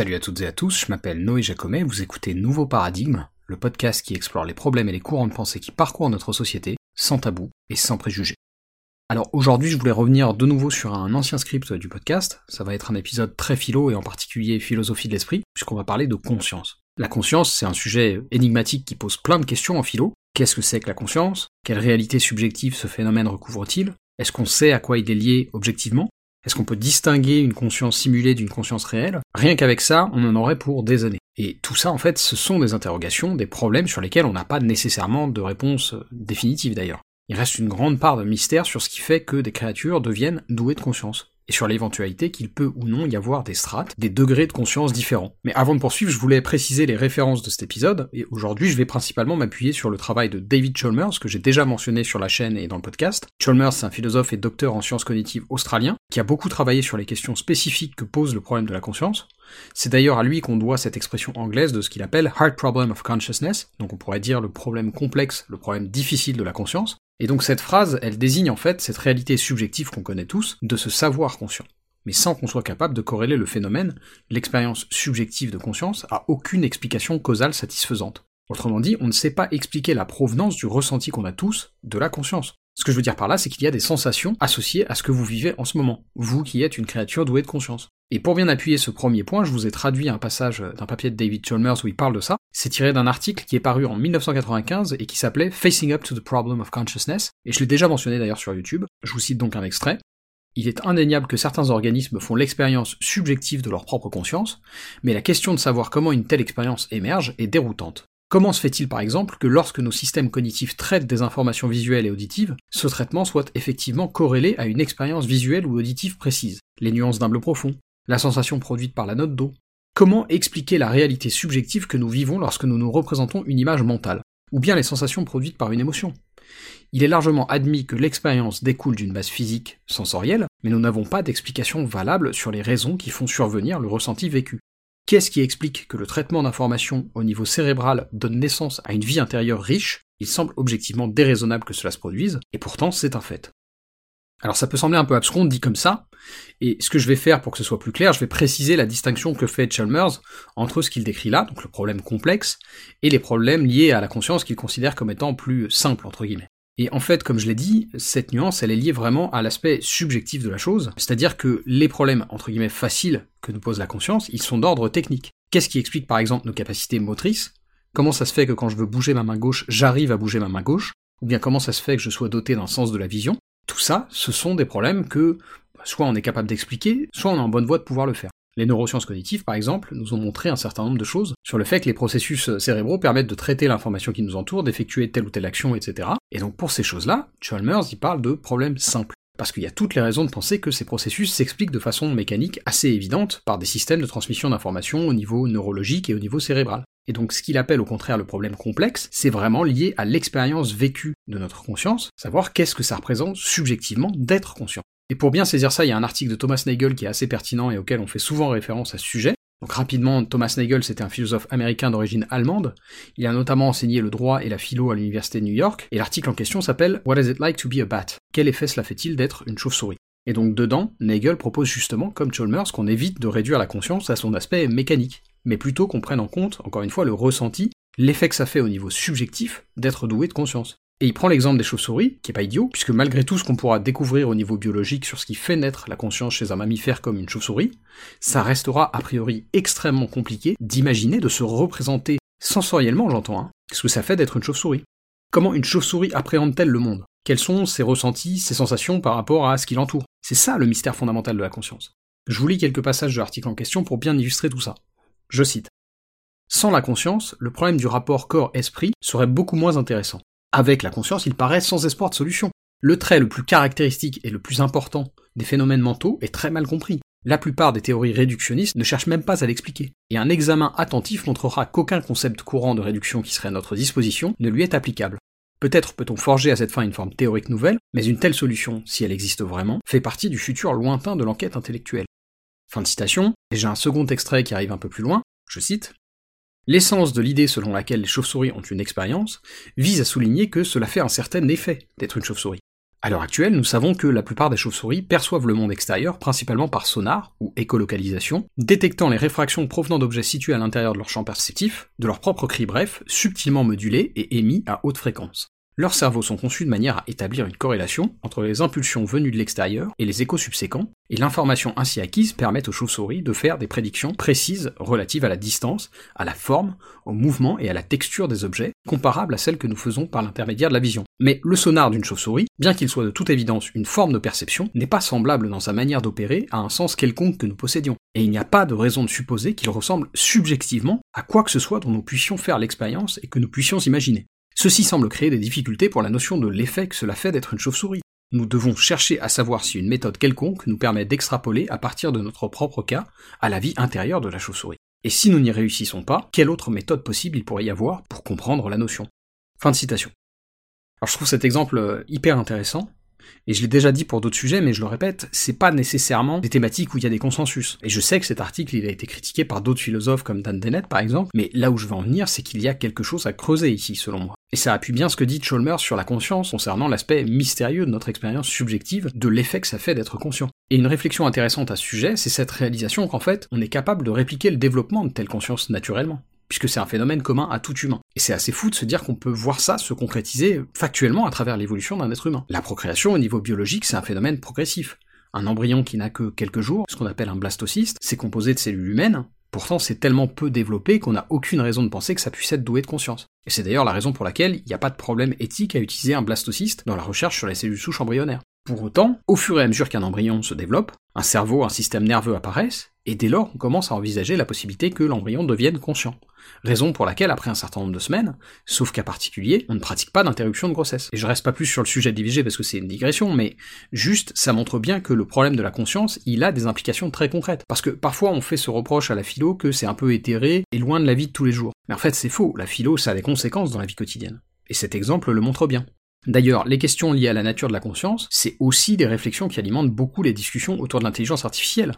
Salut à toutes et à tous, je m'appelle Noé Jacomet, vous écoutez Nouveau Paradigme, le podcast qui explore les problèmes et les courants de pensée qui parcourent notre société, sans tabou et sans préjugés. Alors aujourd'hui je voulais revenir de nouveau sur un ancien script du podcast, ça va être un épisode très philo et en particulier philosophie de l'esprit, puisqu'on va parler de conscience. La conscience c'est un sujet énigmatique qui pose plein de questions en philo. Qu'est-ce que c'est que la conscience? Quelle réalité subjective ce phénomène recouvre-t-il? Est-ce qu'on sait à quoi il est lié objectivement? Est-ce qu'on peut distinguer une conscience simulée d'une conscience réelle? Rien qu'avec ça, on en aurait pour des années. Et tout ça, en fait, ce sont des interrogations, des problèmes sur lesquels on n'a pas nécessairement de réponse définitive d'ailleurs. Il reste une grande part de mystère sur ce qui fait que des créatures deviennent douées de conscience et sur l'éventualité qu'il peut ou non y avoir des strates, des degrés de conscience différents. Mais avant de poursuivre, je voulais préciser les références de cet épisode, et aujourd'hui je vais principalement m'appuyer sur le travail de David Chalmers, que j'ai déjà mentionné sur la chaîne et dans le podcast. Chalmers, c'est un philosophe et docteur en sciences cognitives australien, qui a beaucoup travaillé sur les questions spécifiques que pose le problème de la conscience. C'est d'ailleurs à lui qu'on doit cette expression anglaise de ce qu'il appelle Hard Problem of Consciousness, donc on pourrait dire le problème complexe, le problème difficile de la conscience, et donc cette phrase, elle désigne en fait cette réalité subjective qu'on connaît tous, de se savoir conscient, mais sans qu'on soit capable de corréler le phénomène, l'expérience subjective de conscience, à aucune explication causale satisfaisante. Autrement dit, on ne sait pas expliquer la provenance du ressenti qu'on a tous de la conscience. Ce que je veux dire par là, c'est qu'il y a des sensations associées à ce que vous vivez en ce moment, vous qui êtes une créature douée de conscience. Et pour bien appuyer ce premier point, je vous ai traduit un passage d'un papier de David Chalmers où il parle de ça. C'est tiré d'un article qui est paru en 1995 et qui s'appelait Facing Up to the Problem of Consciousness, et je l'ai déjà mentionné d'ailleurs sur YouTube. Je vous cite donc un extrait. Il est indéniable que certains organismes font l'expérience subjective de leur propre conscience, mais la question de savoir comment une telle expérience émerge est déroutante. Comment se fait-il par exemple que lorsque nos systèmes cognitifs traitent des informations visuelles et auditives, ce traitement soit effectivement corrélé à une expérience visuelle ou auditive précise? Les nuances d'un bleu profond, la sensation produite par la note d'eau. Comment expliquer la réalité subjective que nous vivons lorsque nous nous représentons une image mentale Ou bien les sensations produites par une émotion? Il est largement admis que l'expérience découle d'une base physique, sensorielle, mais nous n'avons pas d'explication valable sur les raisons qui font survenir le ressenti vécu. Qu'est-ce qui explique que le traitement d'informations au niveau cérébral donne naissance à une vie intérieure riche? Il semble objectivement déraisonnable que cela se produise, et pourtant c'est un fait. Alors ça peut sembler un peu abscon dit comme ça, et ce que je vais faire pour que ce soit plus clair, je vais préciser la distinction que fait Chalmers entre ce qu'il décrit là, donc le problème complexe, et les problèmes liés à la conscience qu'il considère comme étant plus simples, entre guillemets. Et en fait, comme je l'ai dit, cette nuance, elle est liée vraiment à l'aspect subjectif de la chose, c'est-à-dire que les problèmes, entre guillemets, faciles que nous pose la conscience, ils sont d'ordre technique. Qu'est-ce qui explique par exemple nos capacités motrices? Comment ça se fait que quand je veux bouger ma main gauche, j'arrive à bouger ma main gauche? Ou bien comment ça se fait que je sois doté d'un sens de la vision? Tout ça, ce sont des problèmes que bah, soit on est capable d'expliquer, soit on est en bonne voie de pouvoir le faire. Les neurosciences cognitives, par exemple, nous ont montré un certain nombre de choses sur le fait que les processus cérébraux permettent de traiter l'information qui nous entoure, d'effectuer telle ou telle action, etc. Et donc pour ces choses-là, Chalmers y parle de problèmes simples. Parce qu'il y a toutes les raisons de penser que ces processus s'expliquent de façon mécanique assez évidente par des systèmes de transmission d'informations au niveau neurologique et au niveau cérébral. Et donc ce qu'il appelle au contraire le problème complexe, c'est vraiment lié à l'expérience vécue de notre conscience, savoir qu'est-ce que ça représente subjectivement d'être conscient. Et pour bien saisir ça, il y a un article de Thomas Nagel qui est assez pertinent et auquel on fait souvent référence à ce sujet. Donc rapidement, Thomas Nagel, c'était un philosophe américain d'origine allemande. Il a notamment enseigné le droit et la philo à l'université de New York, et l'article en question s'appelle What is it like to be a bat? Quel effet cela fait-il d'être une chauve-souris? Et donc dedans, Nagel propose justement, comme Chalmers, qu'on évite de réduire la conscience à son aspect mécanique, mais plutôt qu'on prenne en compte, encore une fois, le ressenti, l'effet que ça fait au niveau subjectif d'être doué de conscience. Et il prend l'exemple des chauves-souris, qui est pas idiot, puisque malgré tout ce qu'on pourra découvrir au niveau biologique sur ce qui fait naître la conscience chez un mammifère comme une chauve-souris, ça restera a priori extrêmement compliqué d'imaginer, de se représenter sensoriellement, j'entends, hein, ce que ça fait d'être une chauve-souris. Comment une chauve-souris appréhende-t-elle le monde? Quels sont ses ressentis, ses sensations par rapport à ce qui l'entoure? C'est ça le mystère fondamental de la conscience. Je vous lis quelques passages de l'article en question pour bien illustrer tout ça. Je cite. Sans la conscience, le problème du rapport corps-esprit serait beaucoup moins intéressant. Avec la conscience, il paraît sans espoir de solution. Le trait le plus caractéristique et le plus important des phénomènes mentaux est très mal compris. La plupart des théories réductionnistes ne cherchent même pas à l'expliquer, et un examen attentif montrera qu'aucun concept courant de réduction qui serait à notre disposition ne lui est applicable. Peut-être peut-on forger à cette fin une forme théorique nouvelle, mais une telle solution, si elle existe vraiment, fait partie du futur lointain de l'enquête intellectuelle. Fin de citation, et j'ai un second extrait qui arrive un peu plus loin, je cite, L'essence de l'idée selon laquelle les chauves-souris ont une expérience vise à souligner que cela fait un certain effet d'être une chauve-souris. À l'heure actuelle, nous savons que la plupart des chauves-souris perçoivent le monde extérieur principalement par sonar, ou écolocalisation, détectant les réfractions provenant d'objets situés à l'intérieur de leur champ perceptif, de leur propre cri bref, subtilement modulés et émis à haute fréquence. Leurs cerveaux sont conçus de manière à établir une corrélation entre les impulsions venues de l'extérieur et les échos subséquents, et l'information ainsi acquise permet aux chauves-souris de faire des prédictions précises relatives à la distance, à la forme, au mouvement et à la texture des objets, comparables à celles que nous faisons par l'intermédiaire de la vision. Mais le sonar d'une chauve-souris, bien qu'il soit de toute évidence une forme de perception, n'est pas semblable dans sa manière d'opérer à un sens quelconque que nous possédions, et il n'y a pas de raison de supposer qu'il ressemble subjectivement à quoi que ce soit dont nous puissions faire l'expérience et que nous puissions imaginer. Ceci semble créer des difficultés pour la notion de l'effet que cela fait d'être une chauve-souris. Nous devons chercher à savoir si une méthode quelconque nous permet d'extrapoler à partir de notre propre cas à la vie intérieure de la chauve-souris. Et si nous n'y réussissons pas, quelle autre méthode possible il pourrait y avoir pour comprendre la notion? Fin de citation. Alors je trouve cet exemple euh, hyper intéressant, et je l'ai déjà dit pour d'autres sujets, mais je le répète, c'est pas nécessairement des thématiques où il y a des consensus. Et je sais que cet article, il a été critiqué par d'autres philosophes comme Dan Dennett par exemple, mais là où je veux en venir, c'est qu'il y a quelque chose à creuser ici, selon moi. Et ça appuie bien ce que dit Chalmers sur la conscience concernant l'aspect mystérieux de notre expérience subjective, de l'effet que ça fait d'être conscient. Et une réflexion intéressante à ce sujet, c'est cette réalisation qu'en fait, on est capable de répliquer le développement de telle conscience naturellement puisque c'est un phénomène commun à tout humain. Et c'est assez fou de se dire qu'on peut voir ça se concrétiser factuellement à travers l'évolution d'un être humain. La procréation au niveau biologique, c'est un phénomène progressif. Un embryon qui n'a que quelques jours, ce qu'on appelle un blastocyste, c'est composé de cellules humaines, pourtant c'est tellement peu développé qu'on n'a aucune raison de penser que ça puisse être doué de conscience. Et c'est d'ailleurs la raison pour laquelle il n'y a pas de problème éthique à utiliser un blastocyste dans la recherche sur les cellules souches embryonnaires. Pour autant, au fur et à mesure qu'un embryon se développe, un cerveau, un système nerveux apparaissent, et dès lors on commence à envisager la possibilité que l'embryon devienne conscient. Raison pour laquelle, après un certain nombre de semaines, sauf cas particulier, on ne pratique pas d'interruption de grossesse. Et je reste pas plus sur le sujet de l'IVG parce que c'est une digression, mais juste, ça montre bien que le problème de la conscience, il a des implications très concrètes. Parce que parfois on fait ce reproche à la philo que c'est un peu éthéré et loin de la vie de tous les jours. Mais en fait c'est faux, la philo ça a des conséquences dans la vie quotidienne. Et cet exemple le montre bien. D'ailleurs, les questions liées à la nature de la conscience, c'est aussi des réflexions qui alimentent beaucoup les discussions autour de l'intelligence artificielle.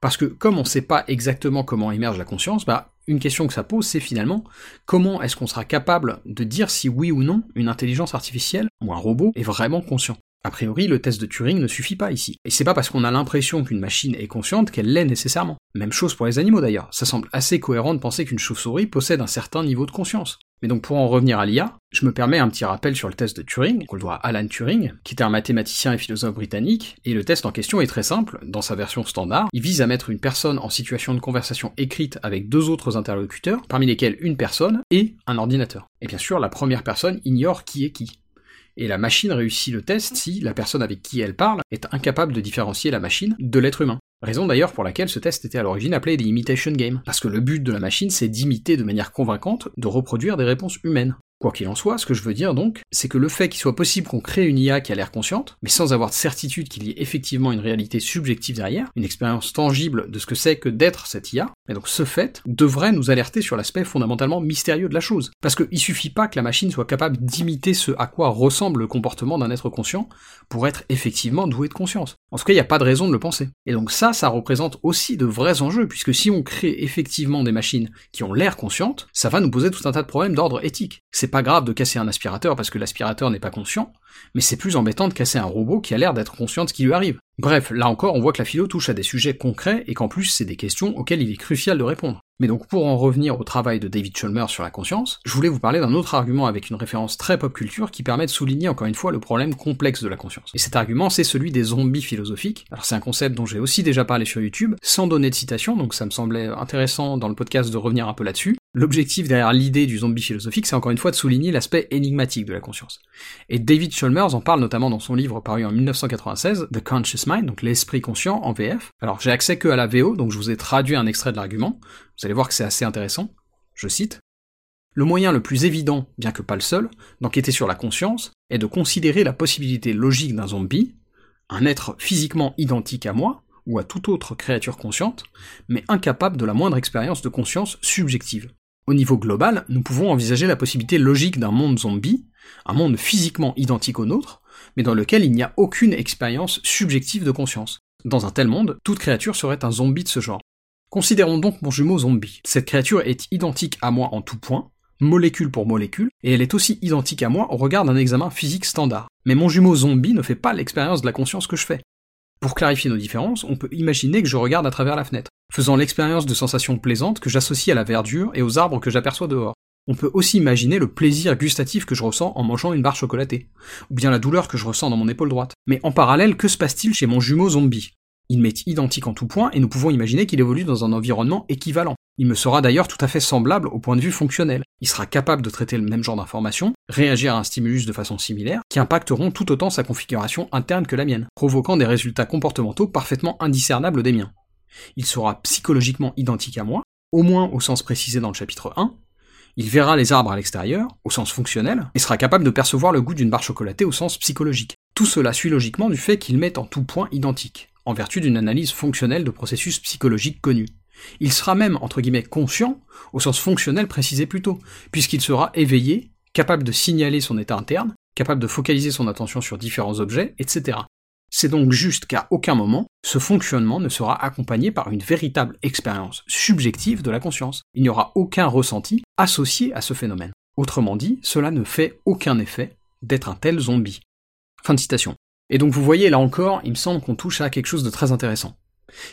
Parce que comme on ne sait pas exactement comment émerge la conscience, bah une question que ça pose, c'est finalement comment est-ce qu'on sera capable de dire si oui ou non une intelligence artificielle ou un robot est vraiment conscient? A priori, le test de Turing ne suffit pas ici. Et c'est pas parce qu'on a l'impression qu'une machine est consciente qu'elle l'est nécessairement. Même chose pour les animaux d'ailleurs. Ça semble assez cohérent de penser qu'une chauve-souris possède un certain niveau de conscience. Mais donc pour en revenir à l'IA, je me permets un petit rappel sur le test de Turing, qu'on le doit à Alan Turing, qui était un mathématicien et philosophe britannique, et le test en question est très simple, dans sa version standard, il vise à mettre une personne en situation de conversation écrite avec deux autres interlocuteurs, parmi lesquels une personne et un ordinateur. Et bien sûr, la première personne ignore qui est qui. Et la machine réussit le test si la personne avec qui elle parle est incapable de différencier la machine de l'être humain. Raison d'ailleurs pour laquelle ce test était à l'origine appelé des imitation game, parce que le but de la machine c'est d'imiter de manière convaincante, de reproduire des réponses humaines. Quoi qu'il en soit, ce que je veux dire donc, c'est que le fait qu'il soit possible qu'on crée une IA qui a l'air consciente, mais sans avoir de certitude qu'il y ait effectivement une réalité subjective derrière, une expérience tangible de ce que c'est que d'être cette IA, et donc ce fait devrait nous alerter sur l'aspect fondamentalement mystérieux de la chose. Parce qu'il suffit pas que la machine soit capable d'imiter ce à quoi ressemble le comportement d'un être conscient pour être effectivement doué de conscience. En tout cas, il n'y a pas de raison de le penser. Et donc ça, ça représente aussi de vrais enjeux, puisque si on crée effectivement des machines qui ont l'air conscientes, ça va nous poser tout un tas de problèmes d'ordre éthique. Pas grave de casser un aspirateur parce que l'aspirateur n'est pas conscient, mais c'est plus embêtant de casser un robot qui a l'air d'être conscient de ce qui lui arrive. Bref, là encore, on voit que la philo touche à des sujets concrets et qu'en plus, c'est des questions auxquelles il est crucial de répondre. Mais donc pour en revenir au travail de David Chalmers sur la conscience, je voulais vous parler d'un autre argument avec une référence très pop culture qui permet de souligner encore une fois le problème complexe de la conscience. Et cet argument, c'est celui des zombies philosophiques. Alors c'est un concept dont j'ai aussi déjà parlé sur YouTube, sans donner de citation, donc ça me semblait intéressant dans le podcast de revenir un peu là-dessus. L'objectif derrière l'idée du zombie philosophique, c'est encore une fois de souligner l'aspect énigmatique de la conscience. Et David Chalmers en parle notamment dans son livre paru en 1996, The Conscious Mind, donc l'esprit conscient en VF. Alors j'ai accès que à la VO, donc je vous ai traduit un extrait de l'argument. Vous allez voir que c'est assez intéressant. Je cite. Le moyen le plus évident, bien que pas le seul, d'enquêter sur la conscience, est de considérer la possibilité logique d'un zombie, un être physiquement identique à moi, ou à toute autre créature consciente, mais incapable de la moindre expérience de conscience subjective. Au niveau global, nous pouvons envisager la possibilité logique d'un monde zombie, un monde physiquement identique au nôtre, mais dans lequel il n'y a aucune expérience subjective de conscience. Dans un tel monde, toute créature serait un zombie de ce genre. Considérons donc mon jumeau zombie. Cette créature est identique à moi en tout point, molécule pour molécule, et elle est aussi identique à moi au regard d'un examen physique standard. Mais mon jumeau zombie ne fait pas l'expérience de la conscience que je fais. Pour clarifier nos différences, on peut imaginer que je regarde à travers la fenêtre, faisant l'expérience de sensations plaisantes que j'associe à la verdure et aux arbres que j'aperçois dehors. On peut aussi imaginer le plaisir gustatif que je ressens en mangeant une barre chocolatée, ou bien la douleur que je ressens dans mon épaule droite. Mais en parallèle, que se passe-t-il chez mon jumeau zombie? Il m'est identique en tout point, et nous pouvons imaginer qu'il évolue dans un environnement équivalent. Il me sera d'ailleurs tout à fait semblable au point de vue fonctionnel. Il sera capable de traiter le même genre d'informations, réagir à un stimulus de façon similaire, qui impacteront tout autant sa configuration interne que la mienne, provoquant des résultats comportementaux parfaitement indiscernables des miens. Il sera psychologiquement identique à moi, au moins au sens précisé dans le chapitre 1, il verra les arbres à l'extérieur, au sens fonctionnel, et sera capable de percevoir le goût d'une barre chocolatée au sens psychologique. Tout cela suit logiquement du fait qu'il m'est en tout point identique, en vertu d'une analyse fonctionnelle de processus psychologiques connus. Il sera même, entre guillemets, conscient, au sens fonctionnel précisé plus tôt, puisqu'il sera éveillé, capable de signaler son état interne, capable de focaliser son attention sur différents objets, etc. C'est donc juste qu'à aucun moment, ce fonctionnement ne sera accompagné par une véritable expérience subjective de la conscience. Il n'y aura aucun ressenti associé à ce phénomène. Autrement dit, cela ne fait aucun effet d'être un tel zombie. Fin de citation. Et donc vous voyez là encore, il me semble qu'on touche à quelque chose de très intéressant.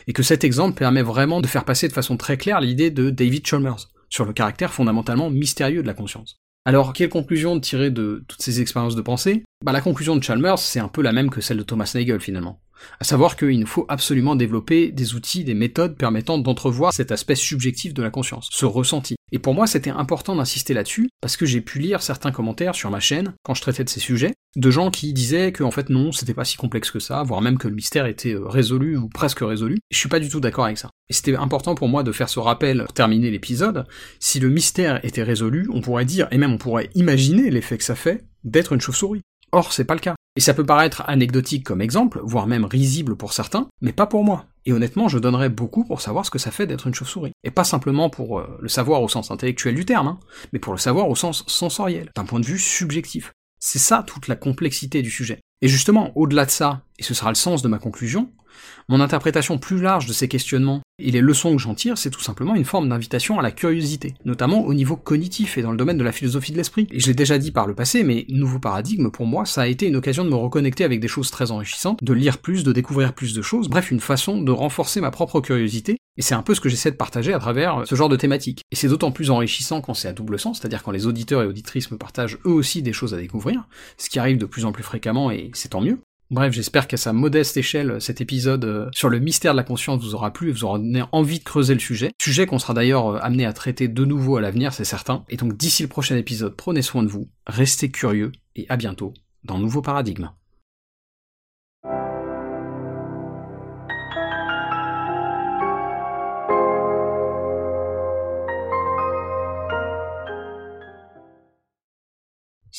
Et que cet exemple permet vraiment de faire passer de façon très claire l'idée de David Chalmers sur le caractère fondamentalement mystérieux de la conscience. Alors, quelle conclusion tirer de toutes ces expériences de pensée? Bah la conclusion de Chalmers, c'est un peu la même que celle de Thomas Nagel finalement. À savoir qu'il nous faut absolument développer des outils, des méthodes permettant d'entrevoir cet aspect subjectif de la conscience, ce ressenti. Et pour moi, c'était important d'insister là-dessus, parce que j'ai pu lire certains commentaires sur ma chaîne, quand je traitais de ces sujets, de gens qui disaient que en fait non, c'était pas si complexe que ça, voire même que le mystère était euh, résolu ou presque résolu. Je suis pas du tout d'accord avec ça. Et c'était important pour moi de faire ce rappel pour terminer l'épisode. Si le mystère était résolu, on pourrait dire, et même on pourrait imaginer l'effet que ça fait, d'être une chauve-souris. Or, c'est pas le cas. Et ça peut paraître anecdotique comme exemple, voire même risible pour certains, mais pas pour moi. Et honnêtement, je donnerais beaucoup pour savoir ce que ça fait d'être une chauve-souris. Et pas simplement pour euh, le savoir au sens intellectuel du terme, hein, mais pour le savoir au sens sensoriel, d'un point de vue subjectif. C'est ça toute la complexité du sujet. Et justement, au-delà de ça, et ce sera le sens de ma conclusion, mon interprétation plus large de ces questionnements et les leçons que j'en tire, c'est tout simplement une forme d'invitation à la curiosité, notamment au niveau cognitif et dans le domaine de la philosophie de l'esprit. Et je l'ai déjà dit par le passé, mais Nouveau Paradigme, pour moi, ça a été une occasion de me reconnecter avec des choses très enrichissantes, de lire plus, de découvrir plus de choses, bref, une façon de renforcer ma propre curiosité, et c'est un peu ce que j'essaie de partager à travers ce genre de thématique. Et c'est d'autant plus enrichissant quand c'est à double sens, c'est-à-dire quand les auditeurs et auditrices me partagent eux aussi des choses à découvrir, ce qui arrive de plus en plus fréquemment et c'est tant mieux. Bref, j'espère qu'à sa modeste échelle, cet épisode euh, sur le mystère de la conscience vous aura plu et vous aura donné envie de creuser le sujet. Sujet qu'on sera d'ailleurs euh, amené à traiter de nouveau à l'avenir, c'est certain. Et donc d'ici le prochain épisode, prenez soin de vous, restez curieux et à bientôt dans Nouveau Paradigme.